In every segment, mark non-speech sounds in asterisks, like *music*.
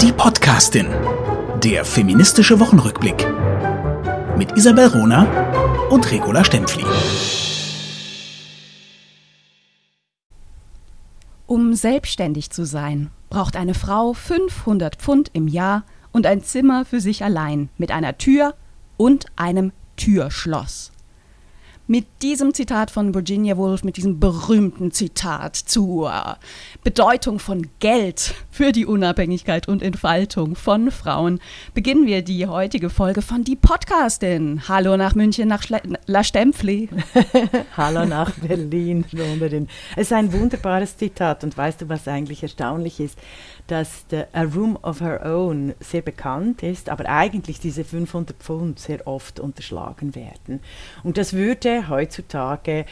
Die Podcastin. Der feministische Wochenrückblick. Mit Isabel Rona und Regula Stempfli. Um selbstständig zu sein, braucht eine Frau 500 Pfund im Jahr und ein Zimmer für sich allein mit einer Tür und einem Türschloss mit diesem Zitat von Virginia Woolf, mit diesem berühmten Zitat zur Bedeutung von Geld für die Unabhängigkeit und Entfaltung von Frauen, beginnen wir die heutige Folge von Die Podcastin. Hallo nach München, nach Schle La Stempfli. *laughs* Hallo nach Berlin, *laughs* London. Es ist ein wunderbares Zitat und weißt du, was eigentlich erstaunlich ist? Dass the, A Room of Her Own sehr bekannt ist, aber eigentlich diese 500 Pfund sehr oft unterschlagen werden. Und das würde heutzutage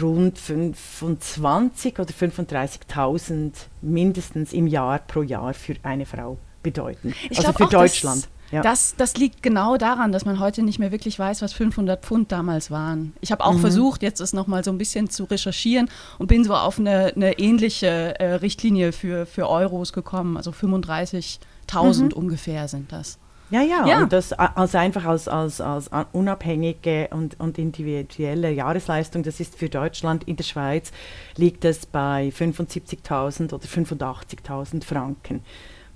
rund 25 oder 35.000 mindestens im Jahr pro Jahr für eine Frau bedeuten. Ich also für Deutschland. Ja. Das, das liegt genau daran, dass man heute nicht mehr wirklich weiß, was 500 Pfund damals waren. Ich habe auch mhm. versucht, jetzt es nochmal so ein bisschen zu recherchieren und bin so auf eine, eine ähnliche äh, Richtlinie für, für Euros gekommen. Also 35.000 mhm. ungefähr sind das. Ja, ja, ja, und das als einfach als, als, als unabhängige und, und individuelle Jahresleistung, das ist für Deutschland, in der Schweiz liegt es bei 75.000 oder 85.000 Franken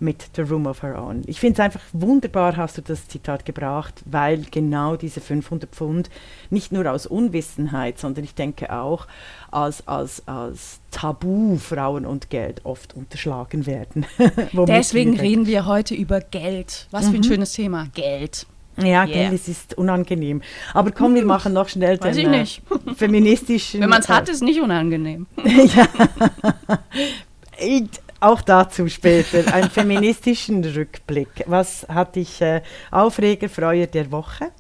mit The Room of Her Own. Ich finde es einfach wunderbar, hast du das Zitat gebracht, weil genau diese 500 Pfund nicht nur aus Unwissenheit, sondern ich denke auch als, als, als Tabu Frauen und Geld oft unterschlagen werden. *laughs* Deswegen reden wir heute über Geld. Was mhm. für ein mhm. schönes Thema, Geld. Ja, yeah. Geld es ist unangenehm. Aber komm, wir machen noch schnell Weiß den ich nicht. Äh, feministischen. *laughs* Wenn man es hat, ist es nicht unangenehm. *laughs* ja. Auch dazu später, einen feministischen Rückblick. Was hat dich äh, Aufreger, Freuer der Woche?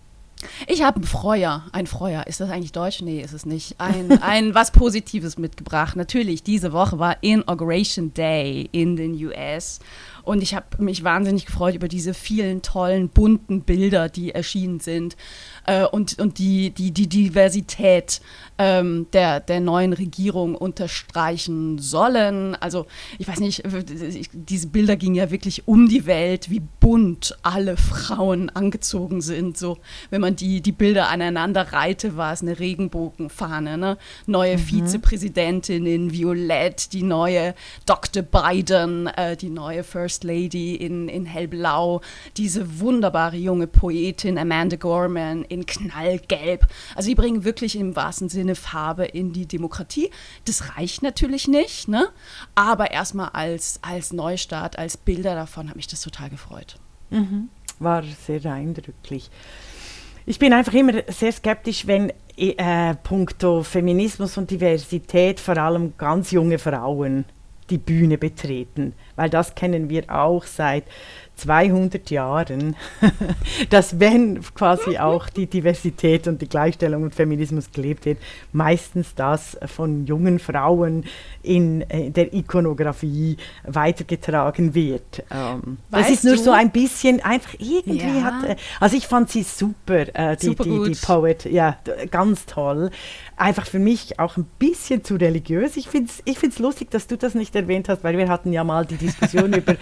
Ich habe ein Freuer, ein Freuer. Ist das eigentlich Deutsch? Nee, ist es nicht. Ein, *laughs* ein was Positives mitgebracht. Natürlich, diese Woche war Inauguration Day in den US. Und ich habe mich wahnsinnig gefreut über diese vielen tollen, bunten Bilder, die erschienen sind äh, und, und die, die, die Diversität ähm, der, der neuen Regierung unterstreichen sollen. Also ich weiß nicht, diese Bilder gingen ja wirklich um die Welt, wie bunt alle Frauen angezogen sind. So, wenn man die, die Bilder aneinander reihte, war es eine Regenbogenfahne. Ne? Neue mhm. Vizepräsidentin in Violett, die neue Dr. Biden, äh, die neue First Lady in, in hellblau, diese wunderbare junge Poetin Amanda Gorman in knallgelb. Also die bringen wirklich im wahrsten Sinne Farbe in die Demokratie. Das reicht natürlich nicht, ne? aber erstmal als, als Neustart, als Bilder davon hat mich das total gefreut. Mhm. War sehr eindrücklich. Ich bin einfach immer sehr skeptisch, wenn äh, puncto Feminismus und Diversität vor allem ganz junge Frauen die Bühne betreten, weil das kennen wir auch seit 200 Jahren, *laughs* dass wenn quasi auch die Diversität und die Gleichstellung und Feminismus gelebt wird, meistens das von jungen Frauen in äh, der Ikonografie weitergetragen wird. Ähm, das ist nur du? so ein bisschen einfach irgendwie ja. hat, äh, also ich fand sie super, äh, die, super die, die, Poet, ja, ganz toll. Einfach für mich auch ein bisschen zu religiös. Ich finde es ich find's lustig, dass du das nicht erwähnt hast, weil wir hatten ja mal die Diskussion über,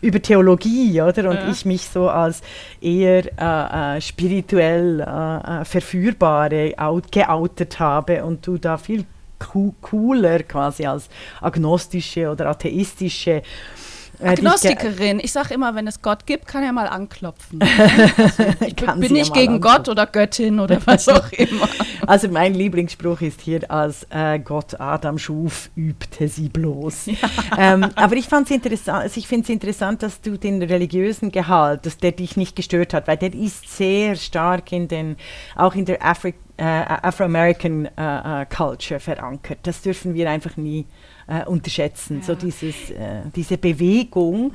über Theologie oder? Und ja. ich mich so als eher äh, äh, spirituell äh, äh verführbare out, geoutet habe und du da viel cooler quasi als agnostische oder atheistische Agnostikerin. Ich sage immer, wenn es Gott gibt, kann er mal anklopfen. Also, *laughs* ich bin nicht gegen anklopfen. Gott oder Göttin oder *laughs* was auch immer. Also mein Lieblingsspruch ist hier, als äh, Gott Adam schuf, übte sie bloß. *laughs* Ja. Ähm, aber ich interessant, also ich finde es interessant, dass du den religiösen Gehalt, dass der dich nicht gestört hat, weil der ist sehr stark in den, auch in der Afri äh, Afro-American äh, äh Culture verankert. Das dürfen wir einfach nie äh, unterschätzen. Ja. So dieses, äh, diese Bewegung,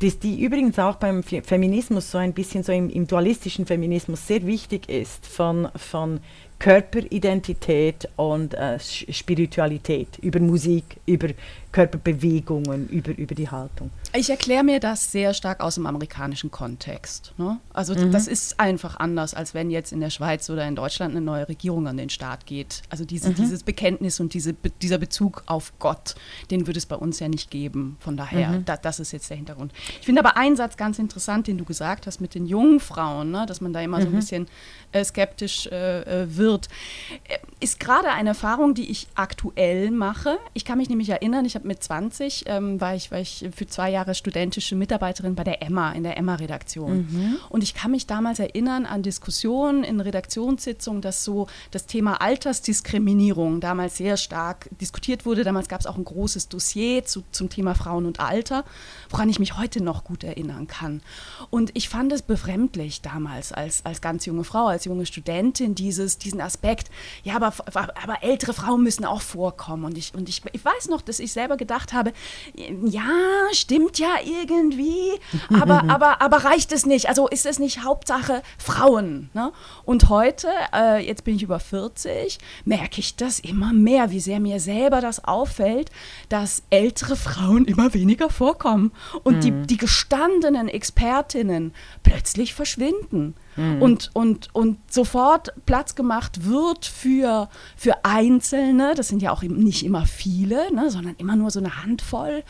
dass die übrigens auch beim Feminismus so ein bisschen so im, im dualistischen Feminismus sehr wichtig ist, von, von Körperidentität und äh, Spiritualität, über Musik, über Körperbewegungen, über, über die Haltung. Ich erkläre mir das sehr stark aus dem amerikanischen Kontext. Ne? Also mhm. das ist einfach anders, als wenn jetzt in der Schweiz oder in Deutschland eine neue Regierung an den Start geht. Also diese, mhm. dieses Bekenntnis und diese, dieser Bezug auf Gott, den würde es bei uns ja nicht geben. Von daher, mhm. da, das ist jetzt der Hintergrund. Ich finde aber einen Satz ganz interessant, den du gesagt hast mit den jungen Frauen, ne? dass man da immer so ein mhm. bisschen äh, skeptisch äh, äh wird. Äh, ist gerade eine Erfahrung, die ich aktuell mache. Ich kann mich nämlich erinnern, ich habe mit 20 ähm, war, ich, war ich für zwei Jahre studentische Mitarbeiterin bei der Emma, in der Emma-Redaktion. Mhm. Und ich kann mich damals erinnern an Diskussionen in Redaktionssitzungen, dass so das Thema Altersdiskriminierung damals sehr stark diskutiert wurde. Damals gab es auch ein großes Dossier zu, zum Thema Frauen und Alter, woran ich mich heute noch gut erinnern kann. Und ich fand es befremdlich damals als, als ganz junge Frau, als junge Studentin, dieses, diesen Aspekt, ja, aber, aber ältere Frauen müssen auch vorkommen. Und ich, und ich, ich weiß noch, dass ich selber selber gedacht habe, ja, stimmt ja irgendwie, *laughs* aber, aber, aber reicht es nicht? Also ist es nicht Hauptsache Frauen? Ne? Und heute, äh, jetzt bin ich über 40, merke ich das immer mehr, wie sehr mir selber das auffällt, dass ältere Frauen immer weniger vorkommen und mhm. die, die gestandenen Expertinnen plötzlich verschwinden mhm. und, und, und sofort Platz gemacht wird für, für Einzelne, das sind ja auch nicht immer viele, ne, sondern immer nur so eine Handvoll.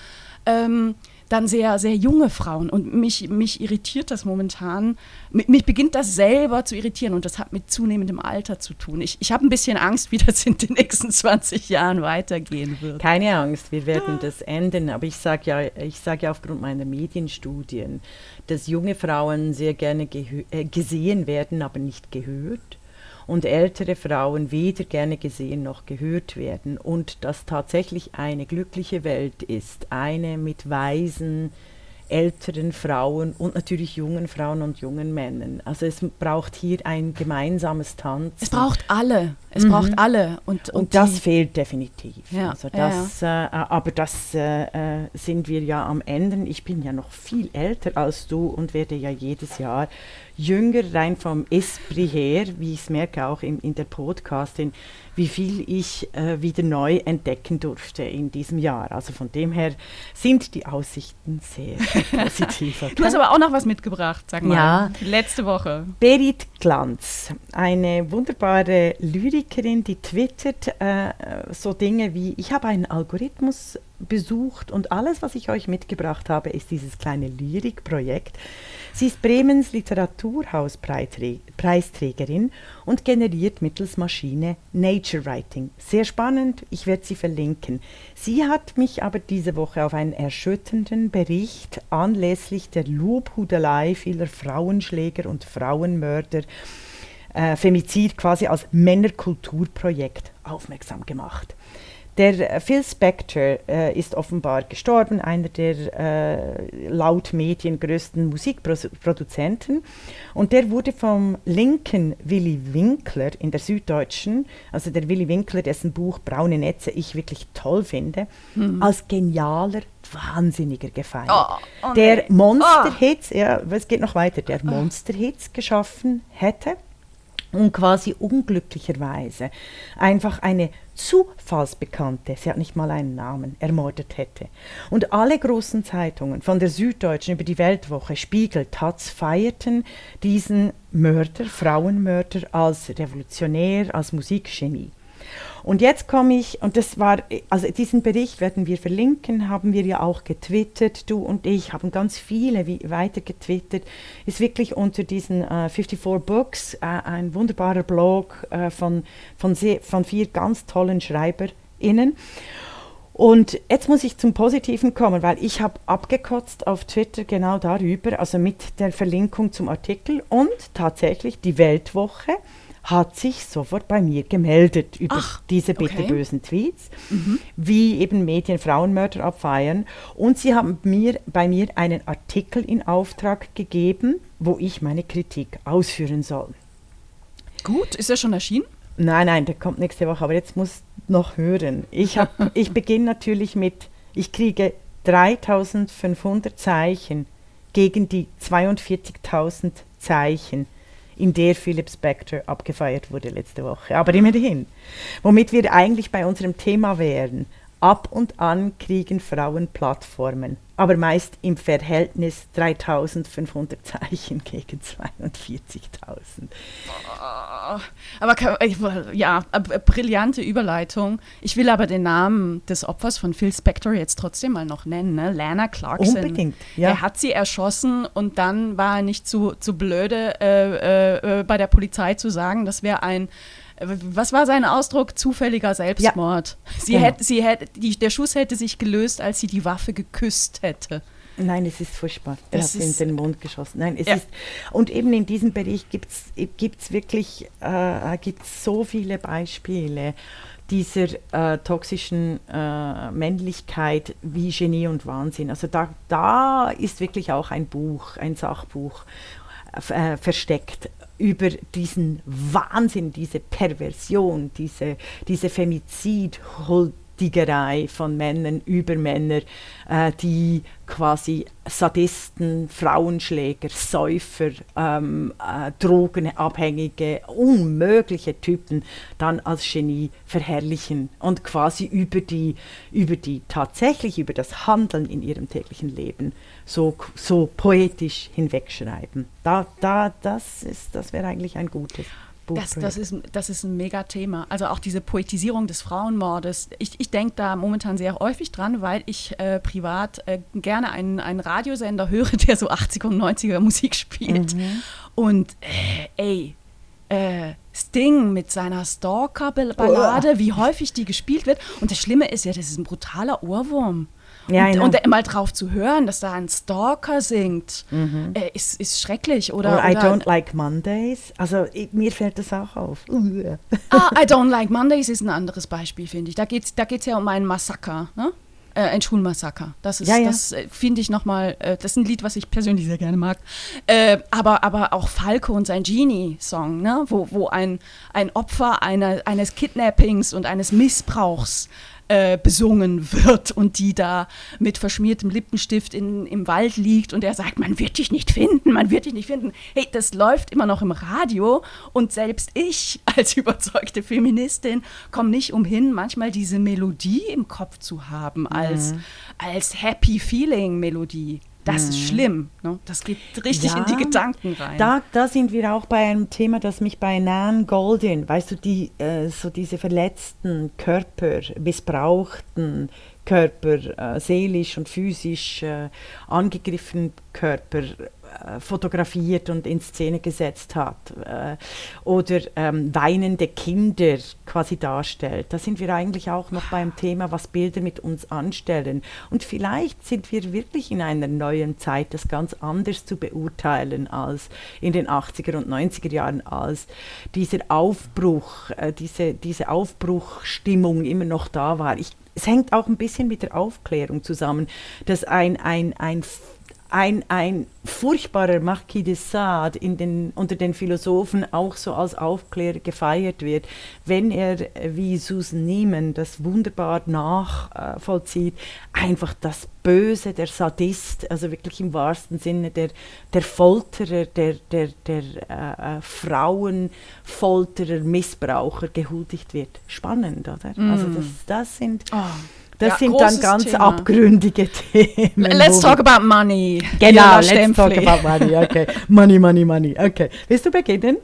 Ähm, dann sehr, sehr junge Frauen. Und mich, mich irritiert das momentan. Mich beginnt das selber zu irritieren und das hat mit zunehmendem Alter zu tun. Ich, ich habe ein bisschen Angst, wie das in den nächsten 20 Jahren weitergehen wird. Keine Angst, wir werden das ändern. Aber ich sage ja, sag ja aufgrund meiner Medienstudien, dass junge Frauen sehr gerne äh, gesehen werden, aber nicht gehört und ältere Frauen weder gerne gesehen noch gehört werden und dass tatsächlich eine glückliche Welt ist, eine mit weisen, älteren Frauen und natürlich jungen Frauen und jungen Männern. Also es braucht hier ein gemeinsames Tanz. Es braucht alle. Es mhm. braucht alle. Und, und, und das fehlt definitiv. Ja, also das, ja, ja. Äh, aber das äh, äh, sind wir ja am Ende. Ich bin ja noch viel älter als du und werde ja jedes Jahr jünger, rein vom Esprit her, wie ich es merke auch in, in der Podcastin, wie viel ich äh, wieder neu entdecken durfte in diesem Jahr. Also von dem her sind die Aussichten sehr *laughs* positiv. du hast aber auch noch was mitgebracht, sag mal. Ja. Letzte Woche. Berit Glanz, eine wunderbare Lyrikerin, die twittert äh, so Dinge wie, ich habe einen Algorithmus besucht und alles, was ich euch mitgebracht habe, ist dieses kleine Lyrikprojekt. Sie ist Bremens Literaturhauspreisträgerin und generiert mittels Maschine Nature Writing. Sehr spannend, ich werde sie verlinken. Sie hat mich aber diese Woche auf einen erschütternden Bericht anlässlich der Lobhudelei vieler Frauenschläger und Frauenmörder äh, Femizid quasi als Männerkulturprojekt aufmerksam gemacht. Der äh, Phil Spector äh, ist offenbar gestorben, einer der äh, laut Medien größten Musikproduzenten. Und der wurde vom linken Willy Winkler in der Süddeutschen, also der Willy Winkler, dessen Buch Braune Netze ich wirklich toll finde, mhm. als genialer Wahnsinniger gefeiert. Oh, oh der Monsterhits, oh. ja, es geht noch weiter, der ah. Monsterhits geschaffen hätte und quasi unglücklicherweise einfach eine Zufallsbekannte, sie hat nicht mal einen Namen, ermordet hätte. Und alle großen Zeitungen, von der Süddeutschen über die Weltwoche, Spiegel, Taz, feierten diesen Mörder, Frauenmörder als revolutionär, als Musikgenie. Und jetzt komme ich, und das war, also diesen Bericht werden wir verlinken, haben wir ja auch getwittert, du und ich haben ganz viele wie, weiter getwittert, ist wirklich unter diesen äh, 54 Books äh, ein wunderbarer Blog äh, von, von, sehr, von vier ganz tollen SchreiberInnen. Und jetzt muss ich zum Positiven kommen, weil ich habe abgekotzt auf Twitter genau darüber, also mit der Verlinkung zum Artikel und tatsächlich die Weltwoche hat sich sofort bei mir gemeldet über Ach, diese bitterbösen okay. Tweets, mhm. wie eben Medien Frauenmörder abfeiern. Und sie haben mir, bei mir einen Artikel in Auftrag gegeben, wo ich meine Kritik ausführen soll. Gut, ist er schon erschienen? Nein, nein, der kommt nächste Woche, aber jetzt muss noch hören. Ich, *laughs* ich beginne natürlich mit, ich kriege 3500 Zeichen gegen die 42.000 Zeichen in der Philip Spector abgefeiert wurde letzte Woche. Aber immerhin. Womit wir eigentlich bei unserem Thema wären. Ab und an kriegen Frauen Plattformen, aber meist im Verhältnis 3500 Zeichen gegen 42.000. Aber ja, brillante Überleitung. Ich will aber den Namen des Opfers von Phil Spector jetzt trotzdem mal noch nennen. Ne? Lana Clarkson. Unbedingt, ja. Er hat sie erschossen und dann war er nicht zu, zu blöde, äh, äh, bei der Polizei zu sagen, das wäre ein was war sein Ausdruck? Zufälliger Selbstmord. Ja. Sie genau. hätte, sie hätte, die, der Schuss hätte sich gelöst, als sie die Waffe geküsst hätte. Nein, es ist furchtbar. Er hat in den Mund geschossen. Nein, es ja. ist, und eben in diesem Bericht gibt es wirklich äh, gibt's so viele Beispiele dieser äh, toxischen äh, Männlichkeit wie Genie und Wahnsinn. Also da, da ist wirklich auch ein Buch, ein Sachbuch äh, versteckt über diesen Wahnsinn, diese Perversion, diese, diese Femizid, Huldigerei von Männern über Männer, äh, die quasi Sadisten, Frauenschläger, Säufer, ähm, äh, Drogenabhängige, unmögliche Typen dann als Genie verherrlichen und quasi über die, über die tatsächlich über das Handeln in ihrem täglichen Leben so, so poetisch hinwegschreiben. Da, da, das das wäre eigentlich ein gutes. Das, das, ist, das ist ein Mega-Thema. Also auch diese Poetisierung des Frauenmordes. Ich, ich denke da momentan sehr häufig dran, weil ich äh, privat äh, gerne einen, einen Radiosender höre, *laughs* der so 80er und 90er Musik spielt. Mhm. Und äh, ey, äh, Sting mit seiner Stalker-Ballade, oh. wie häufig die gespielt wird. Und das Schlimme ist ja, das ist ein brutaler Ohrwurm. Ja, und, und mal drauf zu hören, dass da ein Stalker singt, mhm. äh, ist, ist schrecklich. Oder, oder, I don't like Mondays. Also ich, mir fällt das auch auf. *laughs* ah, I don't like Mondays ist ein anderes Beispiel, finde ich. Da geht es da geht's ja um einen Massaker, ne? Äh, ein Schulmassaker. Das ist, ja, ja. das äh, finde ich nochmal, äh, das ist ein Lied, was ich persönlich sehr gerne mag. Äh, aber, aber auch Falco und sein Genie-Song, ne? wo, wo ein, ein Opfer einer, eines Kidnappings und eines Missbrauchs äh, besungen wird und die da mit verschmiertem Lippenstift in, im Wald liegt und er sagt, man wird dich nicht finden, man wird dich nicht finden. Hey, das läuft immer noch im Radio und selbst ich *laughs* als überzeugte Feministin komme nicht umhin, manchmal diese Melodie im Kopf zu haben als, mhm. als Happy Feeling Melodie. Das mhm. ist schlimm. Ne? Das geht richtig ja, in die Gedanken rein. Da, da sind wir auch bei einem Thema, das mich bei Nan Goldin, weißt du, die, äh, so diese verletzten Körper, missbrauchten Körper, äh, seelisch und physisch äh, angegriffenen Körper fotografiert und in Szene gesetzt hat äh, oder ähm, weinende Kinder quasi darstellt. Da sind wir eigentlich auch noch beim Thema, was Bilder mit uns anstellen. Und vielleicht sind wir wirklich in einer neuen Zeit, das ganz anders zu beurteilen als in den 80er und 90er Jahren, als dieser Aufbruch, äh, diese, diese Aufbruchstimmung immer noch da war. Ich, es hängt auch ein bisschen mit der Aufklärung zusammen, dass ein, ein, ein ein, ein furchtbarer Marquis de Sade in den, unter den Philosophen auch so als Aufklärer gefeiert wird, wenn er wie Susan Niemann das wunderbar nachvollzieht, einfach das Böse, der Sadist, also wirklich im wahrsten Sinne der, der Folterer, der, der, der äh, äh Frauenfolterer, Missbraucher gehuldigt wird. Spannend, oder? Mm. Also das, das sind... Oh das ja, sind dann ganz Thema. abgründige *laughs* Themen. Let's talk about money. Genau, let's Stempfli. talk about money. Okay. money, money, money. Okay. Willst du beginnen?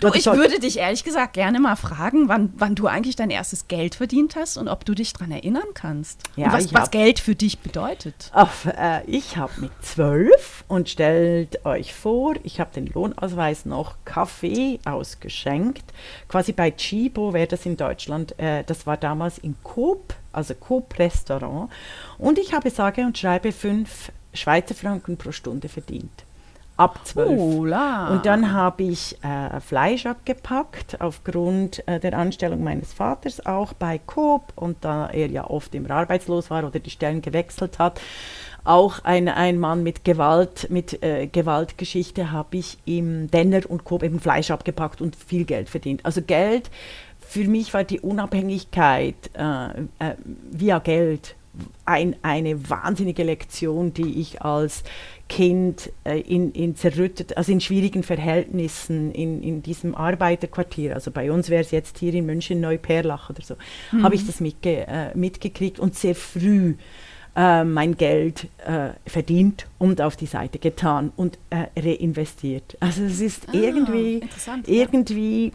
Du, ich würde dich ehrlich gesagt gerne mal fragen, wann, wann du eigentlich dein erstes Geld verdient hast und ob du dich daran erinnern kannst. Ja, was, was Geld für dich bedeutet. Ach, äh, ich habe mit zwölf und stellt euch vor, ich habe den Lohnausweis noch Kaffee ausgeschenkt. Quasi bei Chibo wäre das in Deutschland. Äh, das war damals in Coop, also Coop-Restaurant. Und ich habe sage und schreibe fünf Schweizer Franken pro Stunde verdient ab 12. Ola. Und dann habe ich äh, Fleisch abgepackt, aufgrund äh, der Anstellung meines Vaters auch bei Coop und da er ja oft immer arbeitslos war oder die Stellen gewechselt hat, auch ein, ein Mann mit Gewalt, mit äh, Gewaltgeschichte, habe ich im Denner und Coop eben Fleisch abgepackt und viel Geld verdient. Also Geld, für mich war die Unabhängigkeit äh, äh, via Geld ein, eine wahnsinnige Lektion, die ich als Kind äh, in, in zerrüttet, also in schwierigen Verhältnissen in, in diesem Arbeiterquartier, also bei uns wäre es jetzt hier in München Neuperlach oder so, mhm. habe ich das mitge äh, mitgekriegt und sehr früh äh, mein Geld äh, verdient und auf die Seite getan und äh, reinvestiert. Also es ist ah, irgendwie, irgendwie,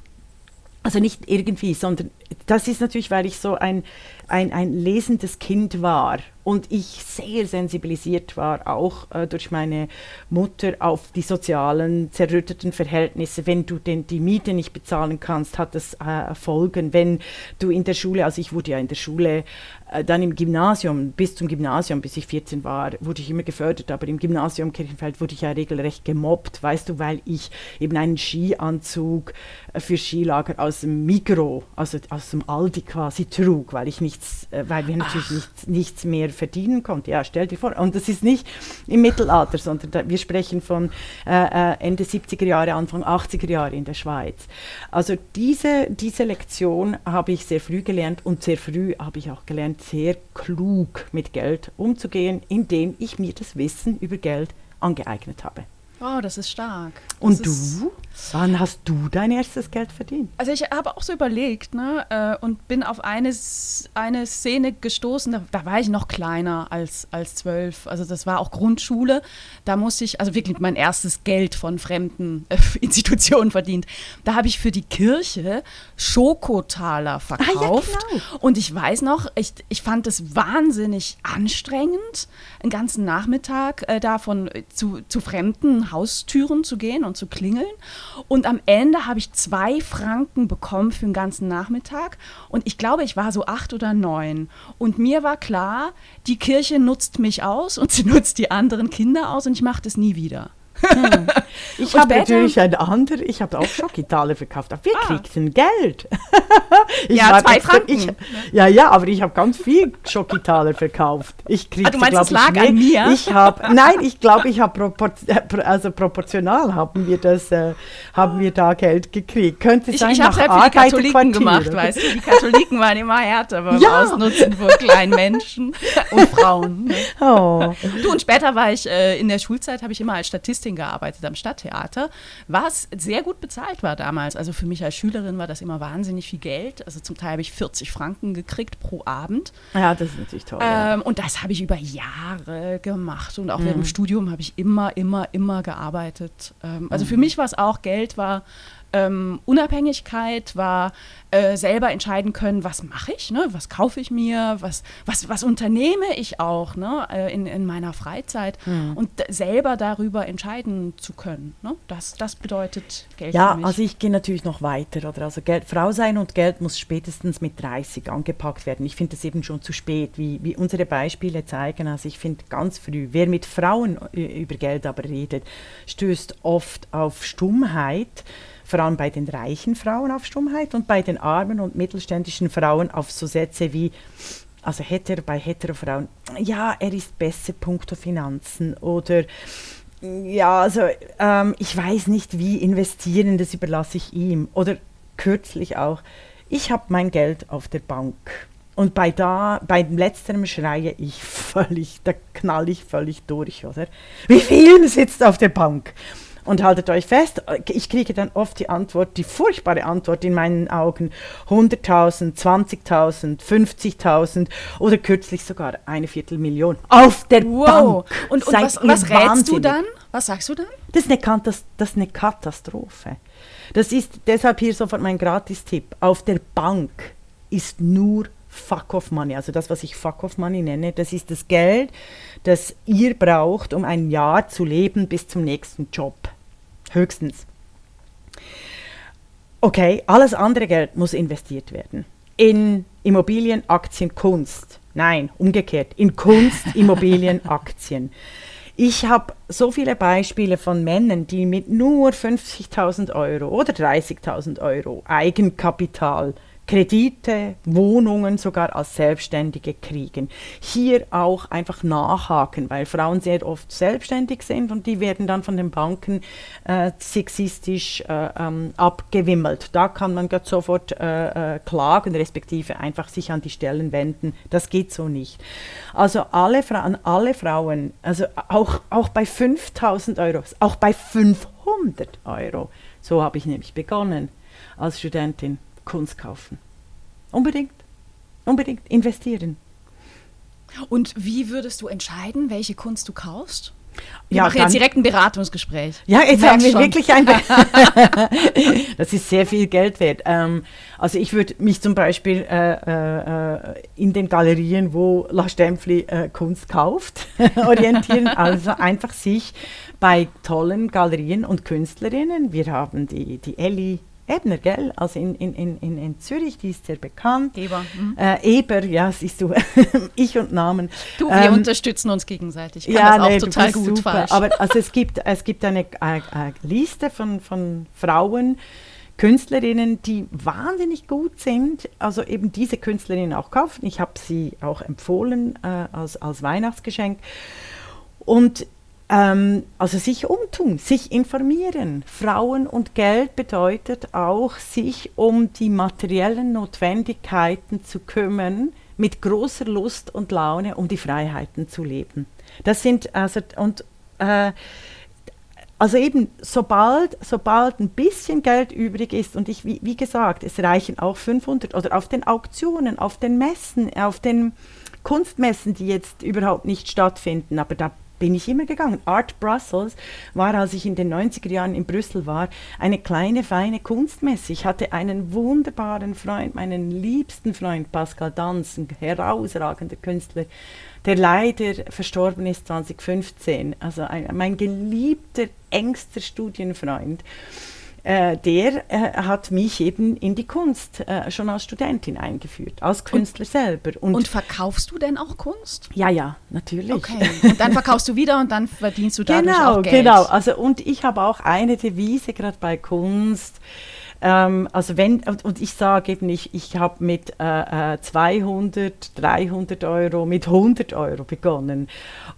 also nicht irgendwie, sondern das ist natürlich, weil ich so ein, ein, ein lesendes Kind war und ich sehr sensibilisiert war, auch äh, durch meine Mutter auf die sozialen zerrütteten Verhältnisse. Wenn du denn die Miete nicht bezahlen kannst, hat das äh, Folgen. Wenn du in der Schule, also ich wurde ja in der Schule, äh, dann im Gymnasium, bis zum Gymnasium, bis ich 14 war, wurde ich immer gefördert, aber im Gymnasium Kirchenfeld wurde ich ja regelrecht gemobbt, weißt du, weil ich eben einen Skianzug äh, für Skilager aus dem Mikro, also aus dem Aldi quasi trug, weil ich nichts, äh, weil wir natürlich nichts, nichts mehr verdienen konnte. Ja, stell dir vor. Und das ist nicht im Mittelalter, sondern da, wir sprechen von äh, äh Ende 70er Jahre, Anfang 80er Jahre in der Schweiz. Also diese, diese Lektion habe ich sehr früh gelernt und sehr früh habe ich auch gelernt, sehr klug mit Geld umzugehen, indem ich mir das Wissen über Geld angeeignet habe. Oh, das ist stark. Das und du? Wann hast du dein erstes Geld verdient? Also ich habe auch so überlegt ne, äh, und bin auf eine, eine Szene gestoßen, da, da, war ich noch kleiner als, als zwölf. Also das war auch Grundschule. Da musste ich, also wirklich mein erstes Geld von fremden äh, *laughs* Institutionen verdient. Da habe ich für die Kirche Schokotaler verkauft. Ah, ja, genau. Und ich weiß noch, ich, ich fand es wahnsinnig anstrengend, einen ganzen Nachmittag äh, davon zu, zu Fremden Haustüren zu gehen und zu klingeln. Und am Ende habe ich zwei Franken bekommen für den ganzen Nachmittag. Und ich glaube, ich war so acht oder neun. Und mir war klar, die Kirche nutzt mich aus und *laughs* sie nutzt die anderen Kinder aus und ich mache das nie wieder. Hm. Ich habe natürlich ein anderes, ich habe auch Schokitaler verkauft. Wir ah. kriegten Geld. *laughs* ja, zwei Franken. Ich, ja, ja, aber ich habe ganz viel Schokitaler verkauft. Ich kriegte, ah, du meinst, es lag an mir? Ich hab, nein, ich glaube, ich habe propor also proportional haben wir das, äh, haben wir da Geld gekriegt. Könnte sein, ich, ich habe für die Katholiken gemacht, weißt du. Die Katholiken waren immer härter beim ja. Ausnutzen von kleinen Menschen *laughs* und Frauen. *laughs* Ne? Oh. Du, und später war ich, äh, in der Schulzeit habe ich immer als Statistin gearbeitet am Stadttheater, was sehr gut bezahlt war damals. Also für mich als Schülerin war das immer wahnsinnig viel Geld. Also zum Teil habe ich 40 Franken gekriegt pro Abend. Ja, das ist natürlich toll. Ähm, und das habe ich über Jahre gemacht. Und auch mhm. während dem Studium habe ich immer, immer, immer gearbeitet. Ähm, also mhm. für mich war es auch, Geld war ähm, Unabhängigkeit war äh, selber entscheiden können, was mache ich, ne? was kaufe ich mir, was, was, was unternehme ich auch ne? Äh, in, in meiner Freizeit mhm. und selber darüber entscheiden zu können. Ne? Das, das bedeutet Geld. Ja, also ich gehe natürlich noch weiter. Oder? Also Geld, Frau sein und Geld muss spätestens mit 30 angepackt werden. Ich finde das eben schon zu spät, wie, wie unsere Beispiele zeigen. Also ich finde ganz früh, wer mit Frauen äh, über Geld aber redet, stößt oft auf Stummheit vor allem bei den reichen Frauen auf Stummheit und bei den armen und mittelständischen Frauen auf so Sätze wie, also hetero, bei hetero-Frauen, ja, er ist besser punkto Finanzen oder ja, also ähm, ich weiß nicht, wie investieren, das überlasse ich ihm. Oder kürzlich auch, ich habe mein Geld auf der Bank. Und bei da, beim letzterem schreie ich *laughs* völlig, da knall ich völlig durch, oder? Wie viel sitzt auf der Bank? Und haltet euch fest, ich kriege dann oft die Antwort, die furchtbare Antwort in meinen Augen, 100.000, 20.000, 50.000 oder kürzlich sogar eine Viertelmillion auf der wow. Bank. Und, und was, was rätst du dann? Was sagst du dann? Das ist eine, das ist eine Katastrophe. Das ist deshalb hier sofort mein Gratistipp. Auf der Bank ist nur Fuck-off-Money, also das, was ich Fuck-off-Money nenne, das ist das Geld, das ihr braucht, um ein Jahr zu leben bis zum nächsten Job. Höchstens. Okay, alles andere Geld muss investiert werden. In Immobilien, Aktien, Kunst. Nein, umgekehrt. In Kunst, *laughs* Immobilien, Aktien. Ich habe so viele Beispiele von Männern, die mit nur 50.000 Euro oder 30.000 Euro Eigenkapital Kredite, Wohnungen sogar als Selbstständige kriegen. Hier auch einfach nachhaken, weil Frauen sehr oft selbstständig sind und die werden dann von den Banken äh, sexistisch äh, ähm, abgewimmelt. Da kann man sofort äh, äh, klagen, respektive einfach sich an die Stellen wenden. Das geht so nicht. Also alle Frauen, alle Frauen, also auch, auch bei 5000 Euro, auch bei 500 Euro, so habe ich nämlich begonnen als Studentin Kunst kaufen. Unbedingt. Unbedingt investieren. Und wie würdest du entscheiden, welche Kunst du kaufst? Wir Ja, machen jetzt direkt ein Beratungsgespräch. Ja, jetzt haben wir schon. wirklich ein. *laughs* *laughs* das ist sehr viel Geld wert. Ähm, also ich würde mich zum Beispiel äh, äh, äh, in den Galerien, wo La Stempfli äh, Kunst kauft, *laughs* orientieren. Also einfach sich bei tollen Galerien und Künstlerinnen. Wir haben die, die Elli Ebner, gell? Also in, in, in, in in Zürich, die ist sehr bekannt. Eber. mhm. Äh, Eber, ja, siehst du, *laughs* ich und Namen. Du, wir Ähm, unterstützen uns gegenseitig. Ich kann das auch nee, du total gut super. falsch. Aber also es gibt, es gibt eine äh, äh, Liste von, von Frauen, Künstlerinnen, die wahnsinnig gut sind, also eben diese Künstlerinnen auch kaufen. Ich habe sie auch empfohlen äh, als, als Weihnachtsgeschenk. Und ähm, also sich umtun, sich informieren. Frauen und Geld bedeutet auch, sich um die materiellen Notwendigkeiten zu kümmern, mit großer Lust und Laune, um die Freiheiten zu leben. Das sind also und äh, also eben, sobald, sobald ein bisschen Geld übrig ist, und ich, wie, wie gesagt, es reichen auch 500 oder auf den Auktionen, auf den Messen, auf den Kunstmessen, die jetzt überhaupt nicht stattfinden, aber da bin ich immer gegangen. Art Brussels war, als ich in den 90er Jahren in Brüssel war, eine kleine, feine Kunstmesse. Ich hatte einen wunderbaren Freund, meinen liebsten Freund, Pascal Danz, ein herausragender Künstler, der leider verstorben ist 2015. Also ein, mein geliebter, engster Studienfreund. Äh, der äh, hat mich eben in die Kunst äh, schon als Studentin eingeführt, als Künstler selber. Und, und verkaufst du denn auch Kunst? ja, ja, natürlich. Okay. Und dann verkaufst du wieder und dann verdienst du dadurch Genau, auch Geld. genau. Also und ich habe auch eine Devise gerade bei Kunst. Ähm, also wenn und, ich sage eben, ich, ich habe mit äh, äh, 200, 300 Euro, mit 100 Euro begonnen.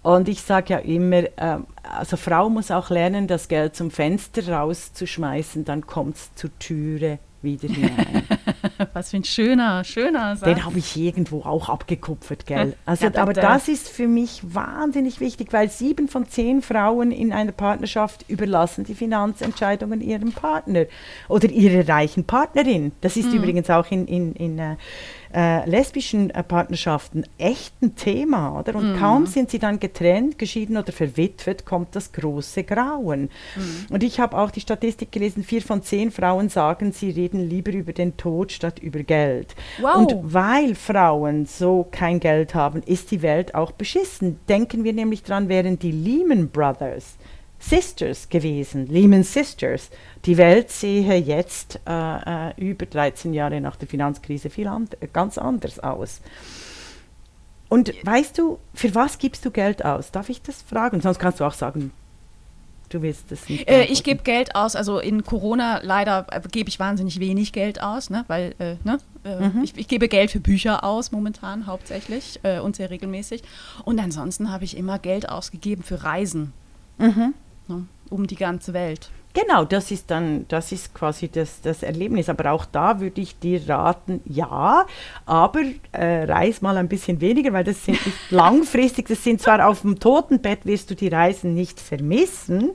Und ich sage ja immer, ähm, also Frau muss auch lernen, das Geld zum Fenster rauszuschmeißen, dann kommt es zur Türe wieder hinein. *laughs* Was für ein schöner, schöner Satz. Den habe ich irgendwo auch abgekupfert, gell? Also, Ja, aber das ist für mich wahnsinnig wichtig, weil sieben von zehn Frauen in einer Partnerschaft überlassen die Finanzentscheidungen ihrem Partner oder ihrer reichen Partnerin. Das Mhm. ist übrigens auch in, in, in äh, lesbischen äh, Partnerschaften echt ein Thema, oder? Mhm. Und kaum sind sie dann getrennt, geschieden oder verwitwet, kommt das große Grauen. Mhm. Und ich habe auch die Statistik gelesen, vier von zehn Frauen sagen, sie reden lieber über den Tod statt über Geld. Wow. Und weil Frauen so kein Geld haben, ist die Welt auch beschissen. Denken wir nämlich dran, wären die Lehman Brothers Sisters gewesen, Lehman Sisters, die Welt sehe jetzt äh, äh, über 13 Jahre nach der Finanzkrise viel and ganz anders aus. Und weißt du, für was gibst du Geld aus? Darf ich das fragen? Sonst kannst du auch sagen, du willst das nicht. Äh, ich gebe Geld aus, also in Corona leider äh, gebe ich wahnsinnig wenig Geld aus, ne? weil äh, ne? äh, Mhm. ich, ich gebe Geld für Bücher aus momentan hauptsächlich äh, und sehr regelmäßig. Und ansonsten habe ich immer Geld ausgegeben für Reisen Mhm. Ne? um die ganze Welt. Genau, das ist dann, das ist quasi das, das Erlebnis. Aber auch da würde ich dir raten, ja, aber äh, reis mal ein bisschen weniger, weil das sind nicht *laughs* langfristig, das sind zwar auf dem Totenbett wirst du die Reisen nicht vermissen,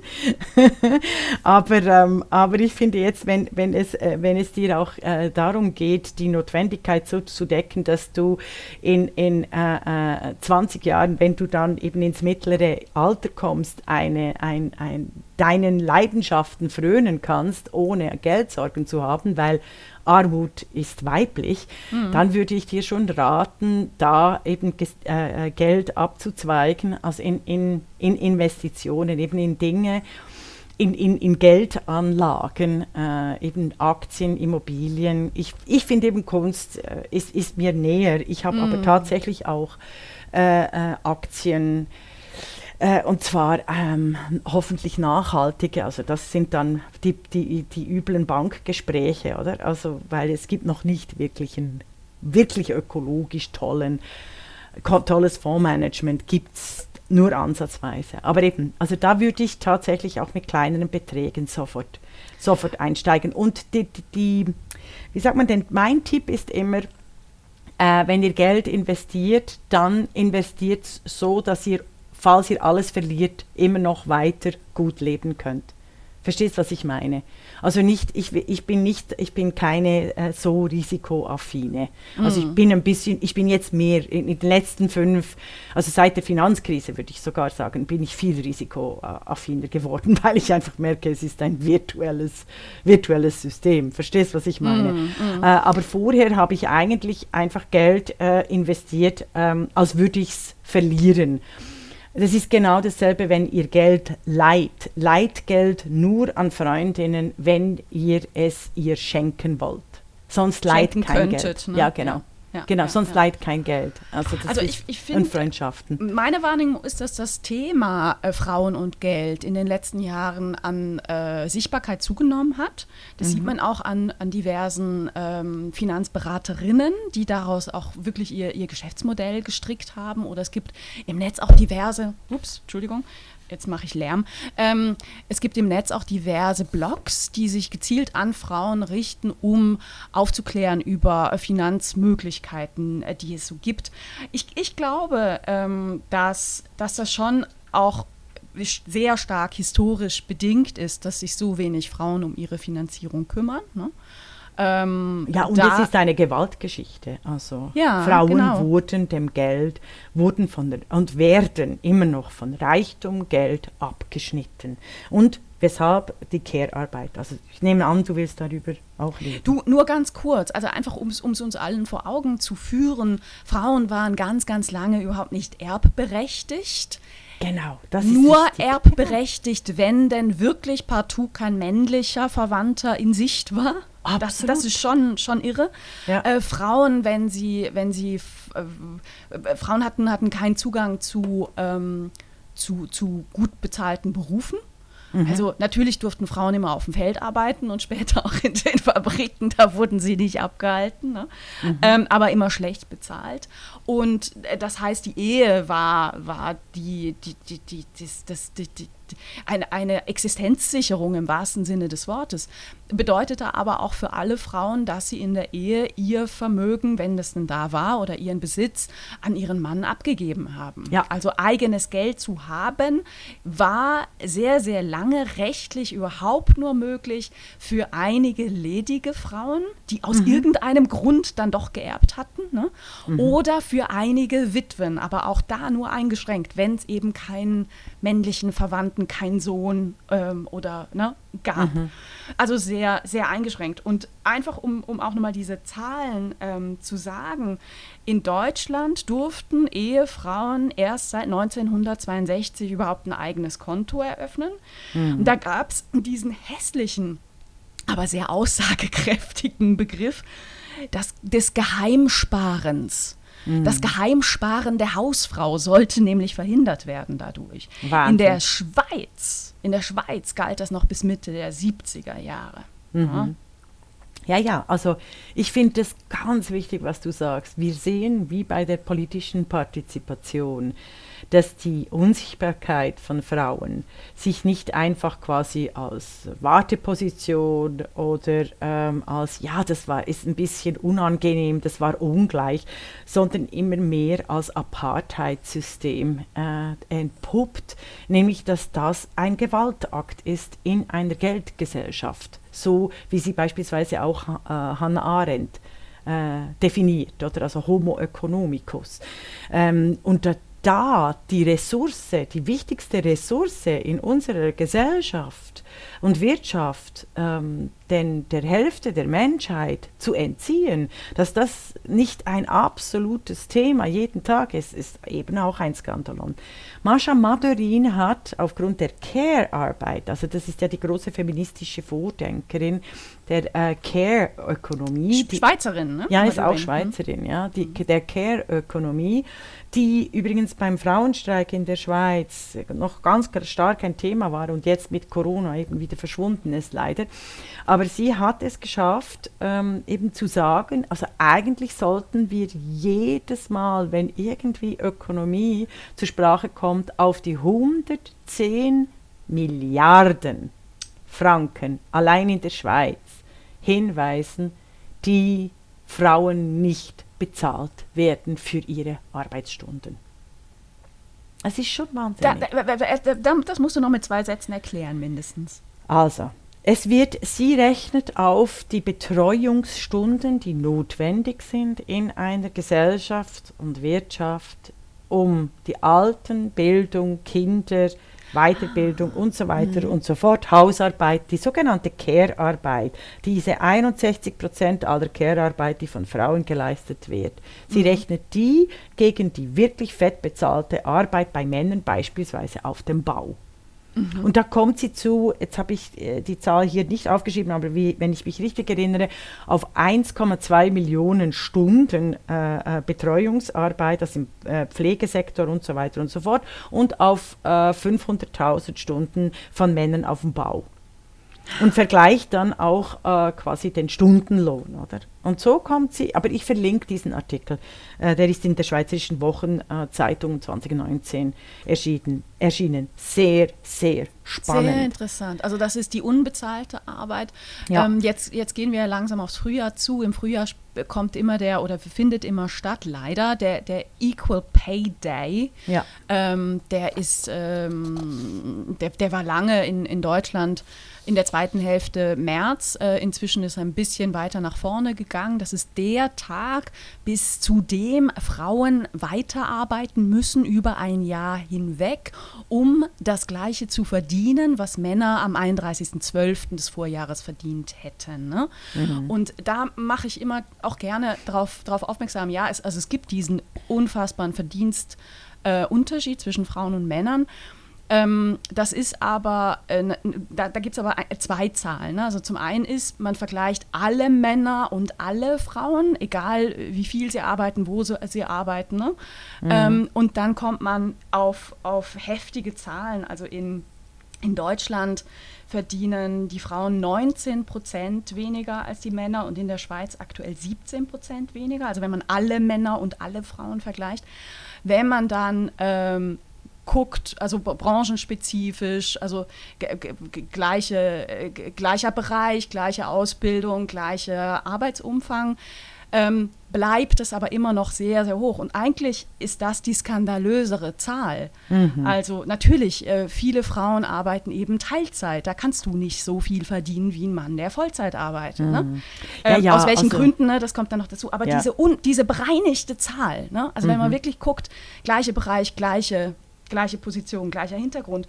*laughs* aber, ähm, aber ich finde jetzt, wenn, wenn, es, äh, wenn es dir auch äh, darum geht, die Notwendigkeit so zu decken, dass du in, in äh, äh, 20 Jahren, wenn du dann eben ins mittlere Alter kommst, eine, ein, ein, deinen Leidenschaften frönen kannst, ohne Geldsorgen zu haben, weil Armut ist weiblich, dann würde ich dir schon raten, da eben äh, äh, Geld abzuzweigen, also in, in, in Investitionen, eben in Dinge, in, in, in Geldanlagen, äh, eben Aktien, Immobilien. Ich, ich finde eben Kunst äh, ist, ist mir näher. Ich habe aber tatsächlich auch äh, äh, Aktien. Äh, und zwar ähm, hoffentlich nachhaltige, also das sind dann die, die, die üblen Bankgespräche, oder? Also, weil es gibt noch nicht wirklich einen wirklich ökologisch tollen, tolles Fondsmanagement, gibt es nur ansatzweise. Aber eben, also da würde ich tatsächlich auch mit kleineren Beträgen sofort, sofort einsteigen. Und die, die, die wie sagt man denn, mein Tipp ist immer, äh, wenn ihr Geld investiert, dann investiert so, dass ihr, falls ihr alles verliert, immer noch weiter gut leben könnt. Verstehst, was ich meine? Also nicht, ich, ich bin nicht, ich bin keine äh, so risikoaffine. Also ich mhm. bin ein bisschen, ich bin jetzt mehr in, in, den letzten fünf, also seit der Finanzkrise würde ich sogar sagen, bin ich viel risikoaffiner geworden, *laughs* weil ich einfach merke, es ist ein virtuelles, virtuelles System. Verstehst, was ich meine? Mm, mm. Äh, aber vorher habe ich eigentlich einfach Geld äh, investiert, ähm, als würde ich es verlieren. Das ist genau dasselbe, wenn ihr Geld leiht. Leiht Geld nur an Freundinnen, wenn ihr es ihr schenken wollt. Sonst leiht kein könntet, Geld. Ne? Ja, genau. Ja. Ja, genau, ja, sonst ja. leiht kein Geld. Also, also ich, ich finde, Freundschaften. Meine Wahrnehmung ist, dass das Thema äh, Frauen und Geld in den letzten Jahren an äh, Sichtbarkeit zugenommen hat. Das mhm. sieht man auch an, an diversen ähm, Finanzberaterinnen, die daraus auch wirklich ihr, ihr Geschäftsmodell gestrickt haben. Oder es gibt im Netz auch diverse, ups, Entschuldigung, jetzt mache ich Lärm. Ähm, es gibt im Netz auch diverse Blogs, die sich gezielt an Frauen richten, um aufzuklären über Finanzmöglichkeiten, äh, die es so gibt. Ich, ich glaube, ähm, dass, dass das schon auch sehr stark historisch bedingt ist, dass sich so wenig Frauen um ihre Finanzierung kümmern. Ne? Ähm, ja, und es ist eine Gewaltgeschichte. Also ja, Frauen genau. wurden dem Geld, wurden von der, und werden immer noch von Reichtum, Geld abgeschnitten. Und weshalb die Care-Arbeit. Also ich nehme an, du willst darüber auch reden. Du, nur ganz kurz, also einfach um es uns allen vor Augen zu führen, Frauen waren ganz, ganz lange überhaupt nicht erbberechtigt. Genau, das ist Nur wichtig. erbberechtigt, wenn denn wirklich partout kein männlicher Verwandter in Sicht war. Das, das, ist schon, schon irre. Ja. Äh, Frauen, wenn sie, wenn sie äh, Frauen hatten, hatten keinen Zugang zu, ähm, zu, zu gut bezahlten Berufen. Mhm. Also natürlich durften Frauen immer auf dem Feld arbeiten und später *laughs* auch in den Fabriken, da wurden sie nicht abgehalten, ne? mhm. ähm, aber immer schlecht bezahlt. Und äh, das heißt, die Ehe war, war die, die, die, die, das, das, die, die, eine, eine Existenzsicherung im wahrsten Sinne des Wortes. Bedeutete aber auch für alle Frauen, dass sie in der Ehe ihr Vermögen, wenn das denn da war, oder ihren Besitz an ihren Mann abgegeben haben. Ja. Also eigenes Geld zu haben, war sehr, sehr lange rechtlich überhaupt nur möglich für einige ledige Frauen, die aus mhm. irgendeinem Grund dann doch geerbt hatten, ne? mhm. oder für einige Witwen, aber auch da nur eingeschränkt, wenn es eben keinen männlichen Verwandten, keinen Sohn ähm, oder ne, gab. Mhm. Also sehr, sehr eingeschränkt. Und einfach, um, um auch nochmal diese Zahlen ähm, zu sagen, in Deutschland durften Ehefrauen erst seit 1962 überhaupt ein eigenes Konto eröffnen. Mhm. Und da gab es diesen hässlichen, aber sehr aussagekräftigen Begriff das, des Geheimsparens. Mhm. Das Geheimsparen der Hausfrau sollte nämlich verhindert werden dadurch. Wahnsinn. In der Schweiz, in der Schweiz galt das noch bis Mitte der 70er Jahre. Mhm. Ja. Ja, ja, also ich finde es ganz wichtig, was du sagst. Wir sehen, wie bei der politischen Partizipation, dass die Unsichtbarkeit von Frauen sich nicht einfach quasi als Warteposition oder ähm, als, ja, das war, ist ein bisschen unangenehm, das war ungleich, sondern immer mehr als Apartheidssystem äh, entpuppt, nämlich dass das ein Gewaltakt ist in einer Geldgesellschaft, so wie sie beispielsweise auch äh, Hannah Arendt äh, definiert, oder also Homo economicus. Ähm, und da, da die Ressource, die wichtigste Ressource in unserer Gesellschaft und Wirtschaft ähm, den, der Hälfte der Menschheit zu entziehen, dass das nicht ein absolutes Thema jeden Tag ist, ist eben auch ein Skandalon. Mascha Madurin hat aufgrund der Care-Arbeit, also das ist ja die große feministische Vordenkerin der äh, Care-Ökonomie. Schweizerin, ne? Ja, ist auch Schweizerin, ja, die, der Care-Ökonomie, die übrigens beim Frauenstreik in der Schweiz noch ganz stark ein Thema war und jetzt mit Corona eben wieder verschwunden ist, leider. Aber sie hat es geschafft, ähm, eben zu sagen, also eigentlich sollten wir jedes Mal, wenn irgendwie Ökonomie zur Sprache kommt, auf die 110 Milliarden Franken allein in der Schweiz hinweisen, die Frauen nicht bezahlt werden für ihre Arbeitsstunden. Es ist schon wahnsinnig. Da, da, da, das musst du noch mit zwei Sätzen erklären, mindestens. Also, es wird, sie rechnet auf die Betreuungsstunden, die notwendig sind in einer Gesellschaft und Wirtschaft, um die Alten, Bildung, Kinder, Weiterbildung und so weiter mhm. und so fort, Hausarbeit, die sogenannte Care-Arbeit, diese 61 Prozent aller Care-Arbeit, die von Frauen geleistet wird. Sie mhm. rechnet die gegen die wirklich fett bezahlte Arbeit bei Männern beispielsweise auf dem Bau. Mhm. Und da kommt sie zu, jetzt habe ich äh, die Zahl hier nicht aufgeschrieben, aber wie, wenn ich mich richtig erinnere, auf 1,2 Millionen Stunden äh, äh, Betreuungsarbeit, das im äh, Pflegesektor und so weiter und so fort, und auf 500.000 äh, Stunden von Männern auf dem Bau und vergleicht dann auch äh, quasi den Stundenlohn, oder? Und so kommt sie, aber ich verlinke diesen Artikel, äh, der ist in der Schweizerischen Wochenzeitung äh, 2019 erschienen, erschienen. Sehr, sehr spannend. Sehr interessant. Also das ist die unbezahlte Arbeit. Ja. Ähm, jetzt, jetzt gehen wir langsam aufs Frühjahr zu. Im Frühjahr kommt immer der oder findet immer statt, leider, der, der Equal Pay Day. Ja. Ähm, der ist, ähm, der, der war lange in, in Deutschland in der zweiten Hälfte März. Äh, inzwischen ist er ein bisschen weiter nach vorne gegangen. Das ist der Tag, bis zu dem Frauen weiterarbeiten müssen über ein Jahr hinweg, um das Gleiche zu verdienen, was Männer am 31.12. des Vorjahres verdient hätten. Ne? Mhm. Und da mache ich immer auch gerne darauf aufmerksam, ja, es, also es gibt diesen unfassbaren Verdienstunterschied äh, zwischen Frauen und Männern. Ähm, das ist aber, äh, da, da gibt es aber zwei Zahlen. Ne? Also zum einen ist, man vergleicht alle Männer und alle Frauen, egal wie viel sie arbeiten, wo sie, sie arbeiten. Ne? Mhm. Ähm, und dann kommt man auf, auf heftige Zahlen. Also in, in Deutschland verdienen die Frauen 19 Prozent weniger als die Männer und in der Schweiz aktuell 17 Prozent weniger. Also wenn man alle Männer und alle Frauen vergleicht. Wenn man dann ähm, guckt, also branchenspezifisch, also gleiche, äh, gleicher Bereich, gleiche Ausbildung, gleicher Arbeitsumfang, ähm, bleibt es aber immer noch sehr, sehr hoch. Und eigentlich ist das die skandalösere Zahl. Mhm. Also natürlich, äh, viele Frauen arbeiten eben Teilzeit. Da kannst du nicht so viel verdienen wie ein Mann, der Vollzeit arbeitet. Ne? Mhm. Ne? Ja, ähm, ja, aus welchen also, Gründen, ne? das kommt dann noch dazu. Aber ja. diese, diese bereinigte Zahl, ne? also mhm. wenn man mhm. wirklich guckt, gleiche Bereich, gleiche gleiche Position, gleicher Hintergrund.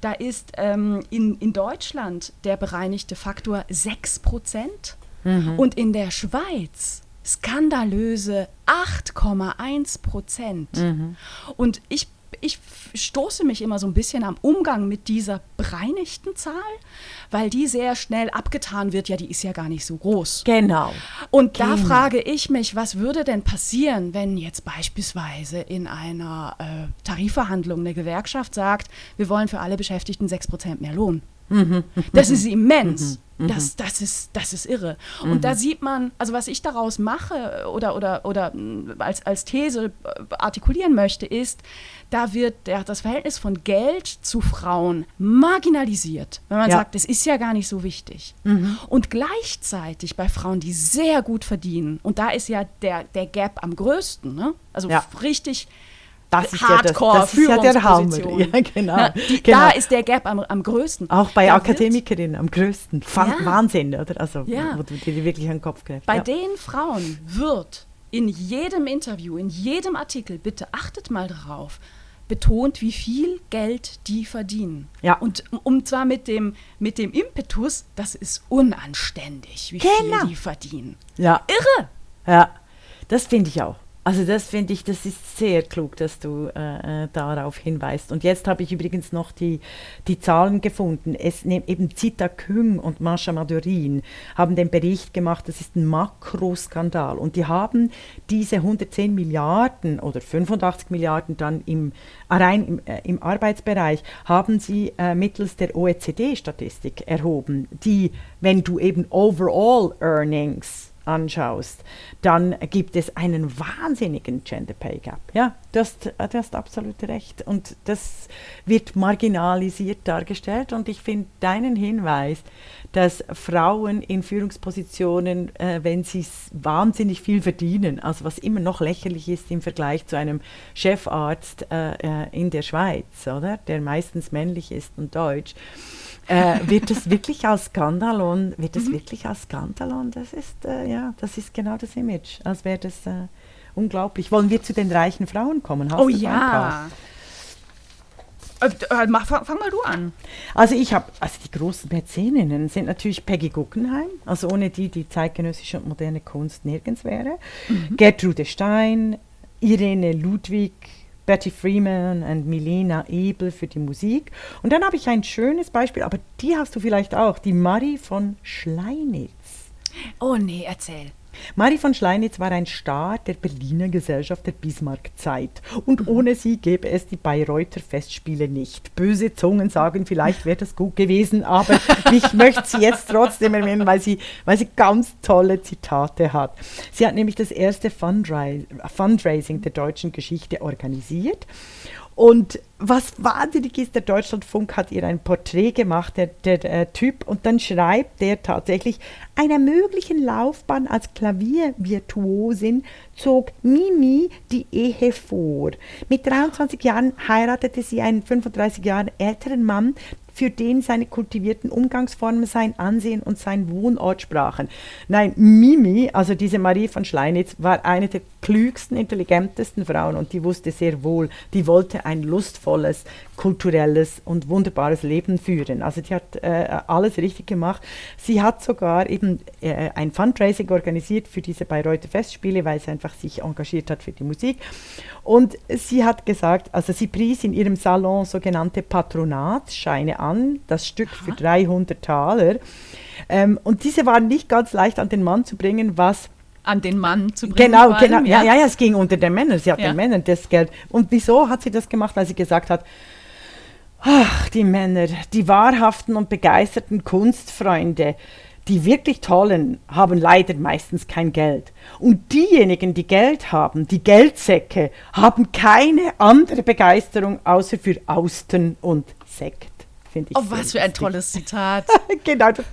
Da ist ähm, in, in Deutschland der bereinigte Faktor 6 Prozent mhm. und in der Schweiz skandalöse 8,1 Prozent. Mhm. Und ich ich stoße mich immer so ein bisschen am Umgang mit dieser bereinigten Zahl, weil die sehr schnell abgetan wird. Ja, die ist ja gar nicht so groß. Genau. Und da genau. frage ich mich, was würde denn passieren, wenn jetzt beispielsweise in einer äh, Tarifverhandlung eine Gewerkschaft sagt, wir wollen für alle Beschäftigten 6% mehr Lohn? Mhm. Das ist immens. Mhm. Das, das, ist, das ist irre. Und mhm. da sieht man, also was ich daraus mache oder, oder, oder mm, als, als These äh, artikulieren möchte, ist, da wird der, das Verhältnis von Geld zu Frauen marginalisiert. Wenn man ja. sagt, das ist ja gar nicht so wichtig. Mhm. Und gleichzeitig bei Frauen, die sehr gut verdienen, und da ist ja der, der Gap am größten, ne? also ja. richtig das ist Hardcore ja das, das ist ja der Hammer. Ja, genau. Na, *laughs* die, genau. Da ist der Gap am, am größten. Auch bei da Akademikerinnen am größten. Ja. Wahnsinn, oder? Also, ja. wo du dir wirklich an den Kopf greifst. Bei ja. den Frauen wird in jedem Interview, in jedem Artikel, bitte achtet mal drauf, betont, wie viel Geld die verdienen. Ja. Und um zwar mit dem, mit dem Impetus, das ist unanständig, wie Genau. viel die verdienen. Ja. Irre! Ja, das finde ich auch. Also das finde ich, das ist sehr klug, dass du äh, äh, darauf hinweist. Und jetzt habe ich übrigens noch die, die Zahlen gefunden. Es ne, eben Zita Küng und Mascha Madurin haben den Bericht gemacht, das ist ein Makroskandal. Und die haben diese 110 Milliarden oder 85 Milliarden dann im, rein im, äh, im Arbeitsbereich, haben sie äh, mittels der OECD-Statistik erhoben, die, wenn du eben Overall Earnings anschaust, dann gibt es einen wahnsinnigen Gender Pay Gap. Ja, du hast, du hast absolut recht. Und das wird marginalisiert dargestellt. Und ich finde deinen Hinweis, dass Frauen in Führungspositionen, äh, wenn sie wahnsinnig viel verdienen, also was immer noch lächerlich ist im Vergleich zu einem Chefarzt äh, äh, in der Schweiz, oder? Der meistens männlich ist und deutsch, äh, wird es wirklich als Skandalon, wird es wirklich als Skandalon, das ist, äh, ja, das ist genau das Image, als wäre das äh, unglaublich. Wollen wir zu den reichen Frauen kommen? Hast oh ja. Äh, äh, mach, fang, fang mal du an. Also ich habe, also die großen Mäzeninnen sind natürlich Peggy Guggenheim, also ohne die die zeitgenössische und moderne Kunst nirgends wäre. Gertrude Stein, Irene Ludwig, Betty Freeman und Milena Ebel für die Musik. Und dann habe ich ein schönes Beispiel, aber die hast du vielleicht auch, die Marie von Schleinitz. Oh nee, erzähl. Marie von Schleinitz war ein Star der Berliner Gesellschaft der Bismarckzeit. Und ohne sie gäbe es die Bayreuther Festspiele nicht. Böse Zungen sagen, vielleicht wäre das gut gewesen, aber ich *laughs* möchte sie jetzt trotzdem erwähnen, weil sie, weil sie ganz tolle Zitate hat. Sie hat nämlich das erste Fundrai- Fundraising der deutschen Geschichte organisiert. Und was wahnsinnig ist, der Deutschlandfunk hat ihr ein Porträt gemacht, der, der, der Typ, und dann schreibt der tatsächlich, einer möglichen Laufbahn als Klaviervirtuosin zog Mimi die Ehe vor. Mit 23 Jahren heiratete sie einen 35 Jahre älteren Mann, für den seine kultivierten Umgangsformen sein Ansehen und sein Wohnort sprachen. Nein, Mimi, also diese Marie von Schleinitz, war eine der klügsten, intelligentesten Frauen und die wusste sehr wohl, die wollte ein lustvolles, kulturelles und wunderbares Leben führen. Also die hat äh, alles richtig gemacht. Sie hat sogar eben äh, ein Fundraising organisiert für diese Bayreuther Festspiele, weil sie einfach sich engagiert hat für die Musik. Und sie hat gesagt, also sie pries in ihrem Salon sogenannte Patronatsscheine an, das Stück für 300 Taler. Ähm, und diese waren nicht ganz leicht an den Mann zu bringen, was An den Mann zu bringen. Genau, allem, genau. Ja, ja, ja, es ging unter den Männern. Sie hat Ja. den Männern das Geld. Und wieso hat sie das gemacht? Weil sie gesagt hat, ach, die Männer, die wahrhaften und begeisterten Kunstfreunde, die wirklich tollen, haben leider meistens kein Geld. Und diejenigen, die Geld haben, die Geldsäcke, haben keine andere Begeisterung außer für Austern und Sekt. Finde ich Oh, was für ein tolles Zitat. *laughs* genau, das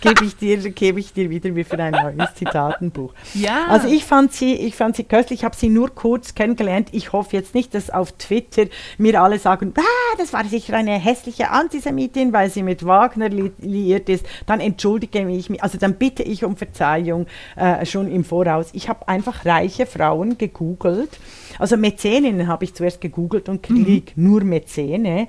gebe ich, dir- gebe ich dir wieder wie für ein neues Zitatenbuch. Ja. Also ich fand sie, ich fand sie köstlich, ich habe sie nur kurz kennengelernt. Ich hoffe jetzt nicht, dass auf Twitter mir alle sagen, ah, das war sicher eine hässliche Antisemitin, weil sie mit Wagner li liiert ist. Dann entschuldige ich mich, also dann bitte ich um Verzeihung äh, schon im Voraus. Ich habe einfach reiche Frauen gegoogelt. Also Mäzeninnen habe ich zuerst gegoogelt und krieg nur Mäzene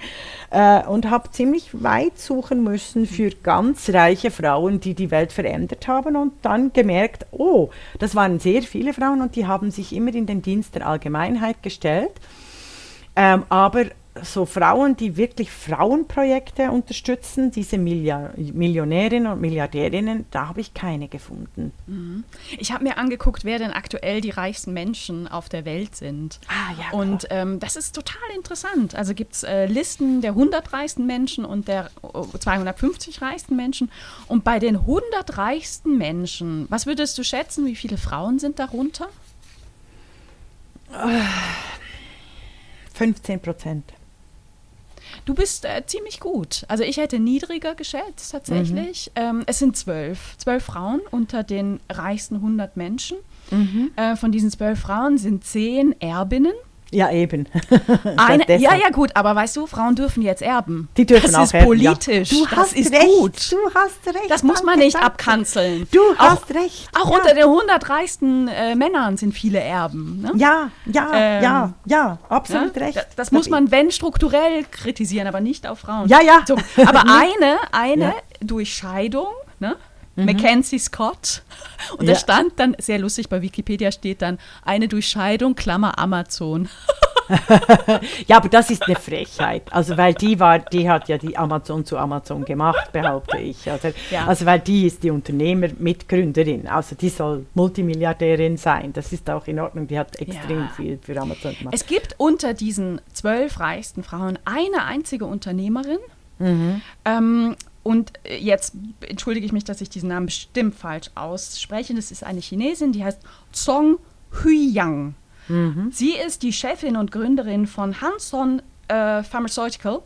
äh, und habe ziemlich weit suchen müssen für ganz reiche Frauen, die die Welt verändert haben und dann gemerkt, oh, das waren sehr viele Frauen und die haben sich immer in den Dienst der Allgemeinheit gestellt. Ähm, aber so Frauen, die wirklich Frauenprojekte unterstützen, diese Millionärinnen und Milliardärinnen, da habe ich keine gefunden. Ich habe mir angeguckt, wer denn aktuell die reichsten Menschen auf der Welt sind. Ah, ja. Und ähm, das ist total interessant. Also gibt es äh, Listen der 100 reichsten Menschen und der äh, 250 reichsten Menschen. Und bei den 100 reichsten Menschen, was würdest du schätzen, wie viele Frauen sind darunter? 15 Prozent. Du bist äh, ziemlich gut. Also ich hätte niedriger geschätzt tatsächlich. Ähm, es sind zwölf, zwölf Frauen unter den reichsten 100 Menschen. Äh, von diesen zwölf Frauen sind zehn Erbinnen. Ja, eben. *laughs* Eine, ja, ja, gut, aber weißt du, Frauen dürfen jetzt erben. Die dürfen das auch ist erben, politisch. Ja. Du das hast ist recht. gut. Du hast recht. Das muss man nicht abkanzeln. Du auch, hast recht. Auch ja. unter den 100 reichsten äh, Männern sind viele Erben. Ne? Ja, ja, Ähm, ja, ja, absolut Ja? recht. Das, das muss man, wenn, strukturell kritisieren, aber nicht auf Frauen. Ja, ja. So, *laughs* aber eine, eine durch Scheidung, ne? Mackenzie Scott. *laughs* Und Ja. da stand dann, sehr lustig, bei Wikipedia steht dann, eine durch Scheidung, Klammer Amazon. *laughs* Ja, aber das ist eine Frechheit. Also weil die war, die hat ja die Amazon zu Amazon gemacht, behaupte ich. Oder? Ja. Also weil die ist die Unternehmer-Mitgründerin. Also die soll Multimilliardärin sein. Das ist auch in Ordnung. Die hat extrem Ja. viel für Amazon gemacht. Es gibt unter diesen zwölf reichsten Frauen eine einzige Unternehmerin. Mhm. Ähm, und äh, jetzt entschuldige ich mich, dass ich diesen Namen bestimmt falsch ausspreche. Das ist eine Chinesin, die heißt Song Huiyang. Mhm. Sie ist die Chefin und Gründerin von Hanson äh, Pharmaceutical.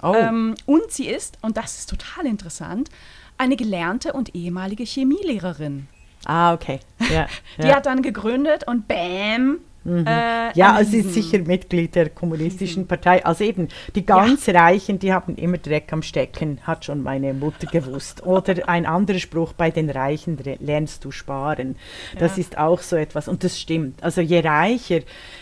Oh. Ähm, und sie ist, und das ist total interessant, eine gelernte und ehemalige Chemielehrerin. ah, okay. Ja, *laughs* Die hat dann gegründet und bam. Äh, Ja, sie ist sicher Mitglied der kommunistischen Partei. Also eben, die ganz Reichen, die haben immer Dreck am Stecken, hat schon meine Mutter gewusst. Oder ein anderer Spruch, bei den Reichen re- lernst du sparen. Das Ja. ist auch so etwas. Und das stimmt. Also je reicher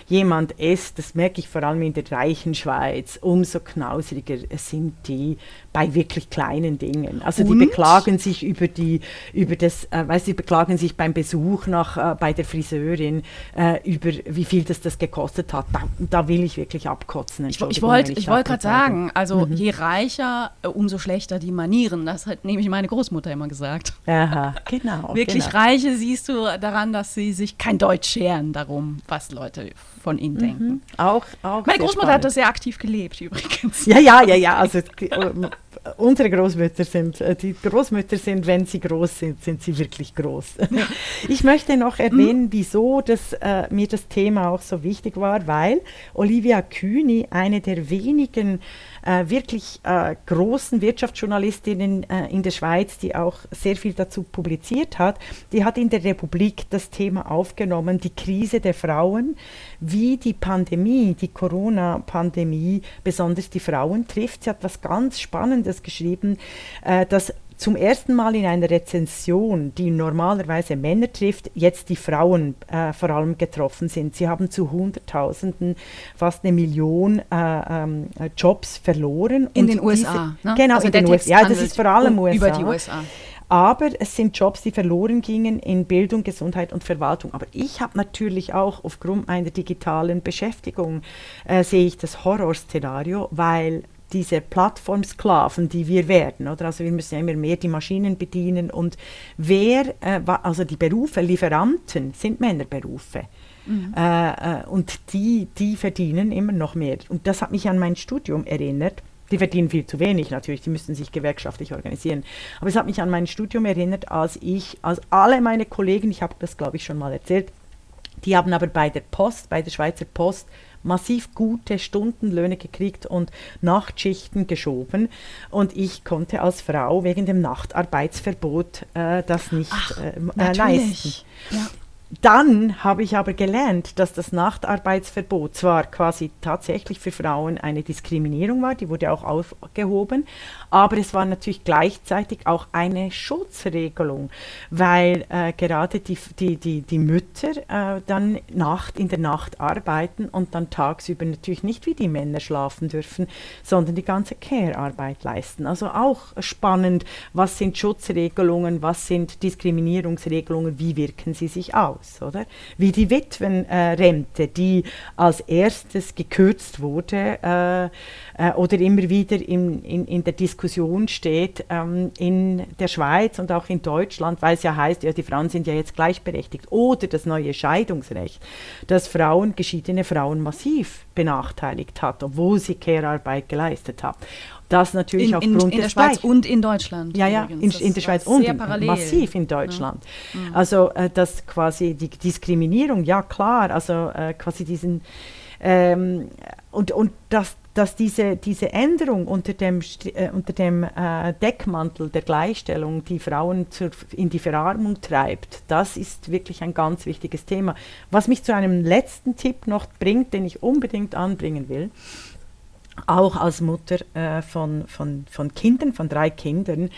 jemand ist, das merke ich vor allem in der reichen Schweiz, umso knausriger sind die bei wirklich kleinen Dingen. Also die Und? beklagen sich über die, über das, äh, weißt du, die beklagen sich beim Besuch nach, äh, bei der Friseurin äh, über wie viel das das gekostet hat. Da, da will ich wirklich abkotzen. Ich, ich wollte ich wollt gerade sagen, also je reicher, äh, umso schlechter die Manieren. Das hat nämlich meine Großmutter immer gesagt. Aha, genau. *laughs* Wirklich genau. Reiche siehst du daran, dass sie sich kein Deutsch scheren darum, was Leute von ihnen denken. Auch, auch Meine Großmutter spannend. hat das sehr aktiv gelebt *laughs* übrigens. Ja, ja, ja, ja. Also ähm, unsere Großmütter sind, äh, die Großmütter sind, wenn sie groß sind, sind sie wirklich groß. *laughs* Ich möchte noch erwähnen, wieso das, äh, mir das Thema auch so wichtig war, weil Olivia Kühni, eine der wenigen äh, wirklich äh, großen Wirtschaftsjournalistinnen äh, in der Schweiz, die auch sehr viel dazu publiziert hat, die hat in der Republik das Thema aufgenommen, die Krise der Frauen, wie die Pandemie, die Corona-Pandemie besonders die Frauen trifft. Sie hat was ganz Spannendes geschrieben, äh, dass zum ersten Mal in einer Rezension, die normalerweise Männer trifft, jetzt die Frauen äh, vor allem getroffen sind. Sie haben zu Hunderttausenden, fast eine Million äh, ähm, äh, Jobs verloren. In den USA. diese- ne? Genau, Also in den USA. Ja, das ist vor allem um- USA. Über die USA. Aber es sind Jobs, die verloren gingen in Bildung, Gesundheit und Verwaltung. Aber ich habe natürlich auch aufgrund meiner digitalen Beschäftigung, äh, sehe ich das Horrorszenario, weil diese Plattformsklaven, die wir werden, oder? Also wir müssen ja immer mehr die Maschinen bedienen und wer, äh, also die Berufe, Lieferanten sind Männerberufe. Äh, äh, und die, die verdienen immer noch mehr. Und das hat mich an mein Studium erinnert. Die verdienen viel zu wenig natürlich, die müssen sich gewerkschaftlich organisieren. Aber es hat mich an mein Studium erinnert, als ich, als alle meine Kollegen, ich habe das glaube ich schon mal erzählt, die haben aber bei der Post, bei der Schweizer Post, massiv gute Stundenlöhne gekriegt und Nachtschichten geschoben. Und ich konnte als Frau wegen dem Nachtarbeitsverbot äh, das nicht äh, m- äh, leisten. Ja. Dann habe ich aber gelernt, dass das Nachtarbeitsverbot zwar quasi tatsächlich für Frauen eine Diskriminierung war, die wurde auch aufgehoben, aber es war natürlich gleichzeitig auch eine Schutzregelung, weil äh, gerade die, die, die, die Mütter äh, dann Nacht, in der Nacht arbeiten und dann tagsüber natürlich nicht wie die Männer schlafen dürfen, sondern die ganze Care-Arbeit leisten. Also auch spannend, was sind Schutzregelungen, was sind Diskriminierungsregelungen, wie wirken sie sich aus, oder? Wie die Witwenrente, die als erstes gekürzt wurde äh, äh, oder immer wieder in, in, in der Diskussion steht ähm, in der Schweiz und auch in Deutschland, weil es ja heißt, ja, die Frauen sind ja jetzt gleichberechtigt. Oder das neue Scheidungsrecht, das Frauen, geschiedene Frauen massiv benachteiligt hat, obwohl sie Care-Arbeit geleistet haben. Das natürlich In, in, aufgrund in der des Schweiz und in Deutschland. ja, ja, übrigens. in, in der Schweiz und in, parallel. massiv in Deutschland. Also äh, das quasi die Diskriminierung, ja klar, also äh, quasi diesen ähm, und, und das dass diese, diese Änderung unter dem, äh, unter dem äh, Deckmantel der Gleichstellung die Frauen zur, in die Verarmung treibt, das ist wirklich ein ganz wichtiges Thema. Was mich zu einem letzten Tipp noch bringt, den ich unbedingt anbringen will, auch als Mutter äh, von, von, von Kindern, von drei Kindern,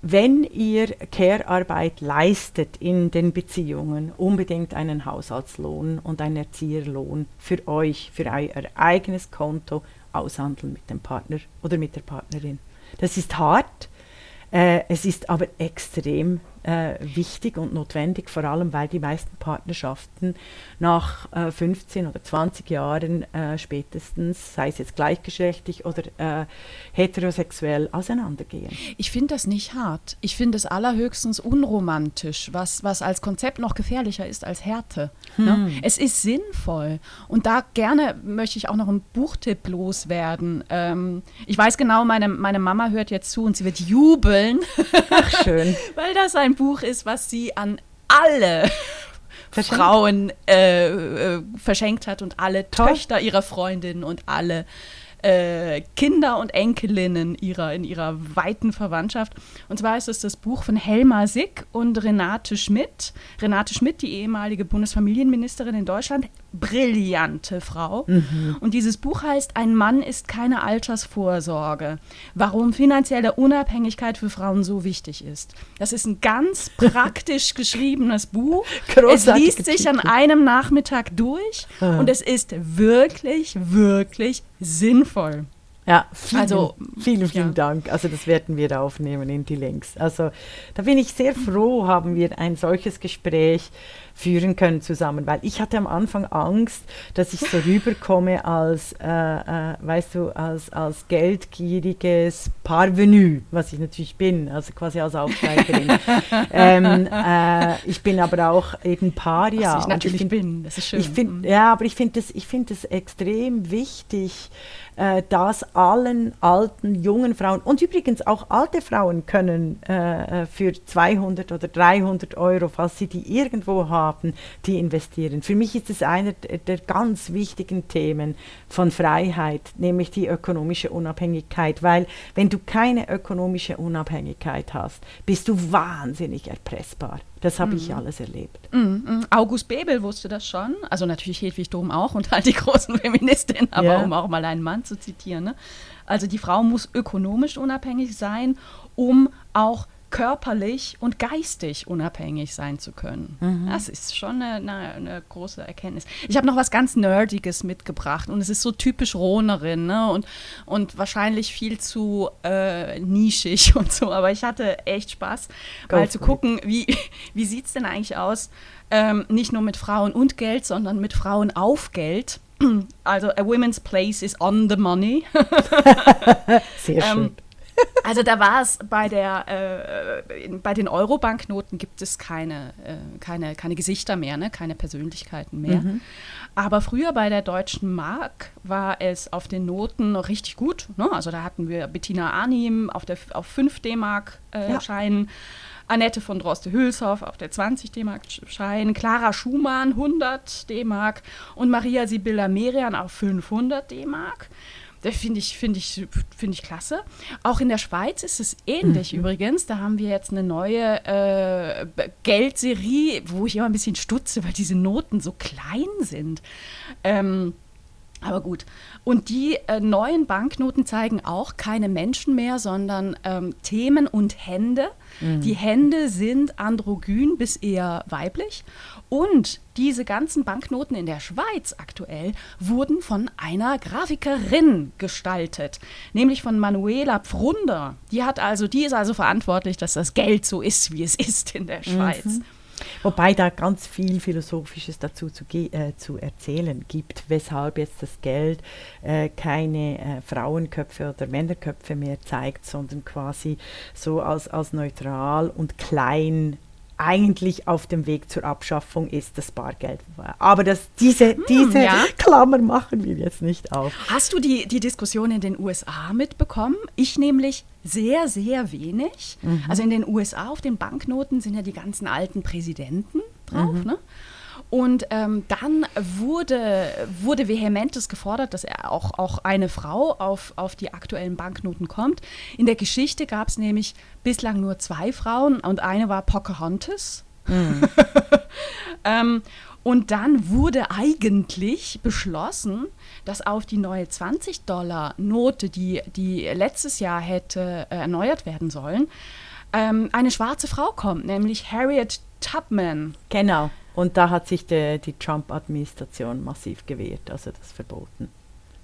wenn ihr Care-Arbeit leistet in den Beziehungen, unbedingt einen Haushaltslohn und einen Erzieherlohn für euch, für euer eigenes Konto aushandeln mit dem Partner oder mit der Partnerin. Das ist hart, äh, es ist aber extrem äh, wichtig und notwendig, vor allem weil die meisten Partnerschaften nach äh, 15 oder 20 Jahren äh, spätestens, sei es jetzt gleichgeschlechtlich oder äh, heterosexuell, auseinandergehen. Ich finde das nicht hart. Ich finde es allerhöchstens unromantisch, was, was als Konzept noch gefährlicher ist als Härte. Hm. Ne? Es ist sinnvoll. Und da gerne möchte ich auch noch einen Buchtipp loswerden. Ähm, ich weiß genau, meine, meine Mama hört jetzt zu und sie wird jubeln. Ach, schön. *laughs* weil das ein Buch ist, was sie an alle *laughs* verschenkt? Frauen äh, äh, verschenkt hat und alle Toll. Töchter ihrer Freundin und alle äh, Kinder und Enkelinnen ihrer, in ihrer weiten Verwandtschaft. Und zwar ist es das Buch von Helma Sick und Renate Schmidt. Renate Schmidt, die ehemalige Bundesfamilienministerin in Deutschland, brillante Frau. Mhm. Und dieses Buch heißt Ein Mann ist keine Altersvorsorge. Warum finanzielle Unabhängigkeit für Frauen so wichtig ist. Das ist ein ganz *laughs* praktisch geschriebenes Buch. es liest sich an einem Nachmittag durch mhm. und es ist wirklich, wirklich sinnvoll. Ja, vielen, also, vielen, vielen ja. Dank. Also das werden wir aufnehmen in die Links. Also da bin ich sehr froh, haben wir ein solches Gespräch führen können zusammen, weil ich hatte am Anfang Angst, dass ich so *laughs* rüberkomme als, äh, äh, weißt du, als, als geldgieriges Parvenu, was ich natürlich bin, also quasi als Aufsteigerin. *laughs* ähm, äh, ich bin aber auch eben Paria. Was ich natürlich ich find, bin, das ist schön. Ich find, mhm. ja, aber ich finde es find extrem wichtig, äh, dass allen alten, jungen Frauen und übrigens auch alte Frauen können äh, äh für 200 oder 300 Euro, falls sie die irgendwo haben, die investieren. Für mich ist es einer der ganz wichtigen Themen von Freiheit, nämlich die ökonomische Unabhängigkeit, weil wenn du keine ökonomische Unabhängigkeit hast, bist du wahnsinnig erpressbar. Das habe mhm. ich alles erlebt. Mhm. August Bebel wusste das schon. Also natürlich Hedwig Dom auch und halt die *laughs* großen Feministinnen, aber ja. um auch mal einen Mann zu zitieren. Ne? Also die Frau muss ökonomisch unabhängig sein, um auch körperlich und geistig unabhängig sein zu können. Mhm. Das ist schon eine, eine, große Erkenntnis. Ich habe noch was ganz Nerdiges mitgebracht und es ist so typisch Rohnerin ne? und, und wahrscheinlich viel zu äh, nischig *laughs* und so, aber ich hatte echt Spaß, Go mal zu gucken, wie, *laughs* wie sieht es denn eigentlich aus, ähm, nicht nur mit Frauen und Geld, sondern mit Frauen auf Geld. *clears throat* Also, a women's place is on the money. *laughs* Sehr schön. Ähm, also da war es bei der äh, bei den Euro-Banknoten gibt es keine, äh, keine, keine Gesichter mehr, ne? keine Persönlichkeiten mehr. Mhm. Aber früher bei der deutschen Mark war es auf den Noten noch richtig gut. Ne? Also da hatten wir Bettina Arnim auf, der, auf 5 D-Mark äh, ja. Annette von Droste-Hülshoff auf der 20 D-Mark Schein, Clara Schumann 100 D-Mark und Maria Sibylla Merian auf 500 D-Mark. Das finde ich, find ich, find ich klasse. Auch in der Schweiz ist es ähnlich mhm. übrigens. Da haben wir jetzt eine neue äh, Geldserie, wo ich immer ein bisschen stutze, weil diese Noten so klein sind. Ähm, aber gut. Und die äh, neuen Banknoten zeigen auch keine Menschen mehr, sondern ähm, Themen und Hände. Mhm. Die Hände sind androgyn bis eher weiblich. Und diese ganzen Banknoten in der Schweiz aktuell wurden von einer Grafikerin gestaltet, nämlich von Manuela Pfrunder. Die hat also, die ist also verantwortlich, dass das Geld so ist, wie es *laughs* ist in der Schweiz. Mhm. Wobei da ganz viel Philosophisches dazu zu, äh, zu erzählen gibt, weshalb jetzt das Geld äh, keine äh, Frauenköpfe oder Männerköpfe mehr zeigt, sondern quasi so als, als neutral und klein eigentlich auf dem Weg zur Abschaffung ist das Bargeld. Aber das, diese, hm, diese ja. Klammer machen wir jetzt nicht auf. Hast du die, die Diskussion in den USA mitbekommen? Ich nämlich sehr, sehr wenig. Mhm. Also in den USA auf den Banknoten sind ja die ganzen alten Präsidenten drauf. Mhm. Ne? Und ähm, dann wurde, wurde vehementes gefordert, dass er auch, auch eine Frau auf, auf die aktuellen Banknoten kommt. In der Geschichte gab es nämlich bislang nur zwei Frauen und eine war Pocahontas. Mhm. *laughs* ähm, und dann wurde eigentlich beschlossen, dass auf die neue 20-Dollar-Note, die, die letztes Jahr hätte äh, erneuert werden sollen, ähm, eine schwarze Frau kommt, nämlich Harriet Tubman. Genau. Und da hat sich de, die Trump-Administration massiv gewehrt, also das verboten.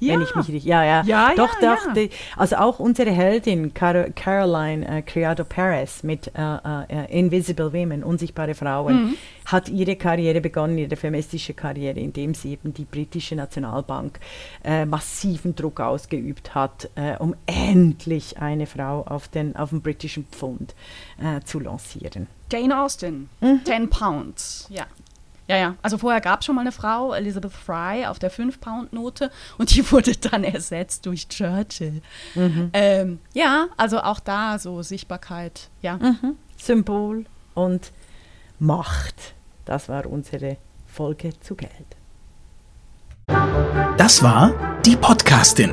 Ja. Wenn ich mich richtig. Ja, ja. ja doch, ja, doch. Ja. Die, also auch unsere Heldin Car Caroline äh, Criado Perez mit äh, äh, Invisible Women, unsichtbare Frauen, mhm. hat ihre Karriere begonnen, ihre feministische Karriere, indem sie eben die britische Nationalbank äh, massiven Druck ausgeübt hat, äh, um endlich eine Frau auf den auf dem britischen Pfund äh, zu lancieren. Jane Austen, mhm. 10 Pounds, ja. Ja, ja. Also vorher gab es schon mal eine Frau, Elizabeth Fry, auf der 5-Pound-Note und die *laughs* wurde dann ersetzt durch Churchill. Mhm. Ähm, ja, also auch da so Sichtbarkeit, ja. Mhm. Symbol und Macht. Das war unsere Folge zu Geld. Das war die Podcastin,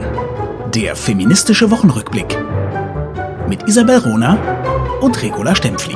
der feministische Wochenrückblick mit Isabel Rona und Regula Stempfli.